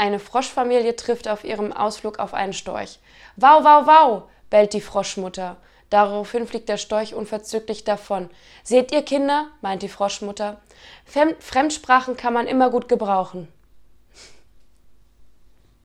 Eine Froschfamilie trifft auf ihrem Ausflug auf einen Storch. Wow, wow, wow, bellt die Froschmutter. Daraufhin fliegt der Storch unverzüglich davon. Seht ihr, Kinder, meint die Froschmutter, Fremdsprachen kann man immer gut gebrauchen.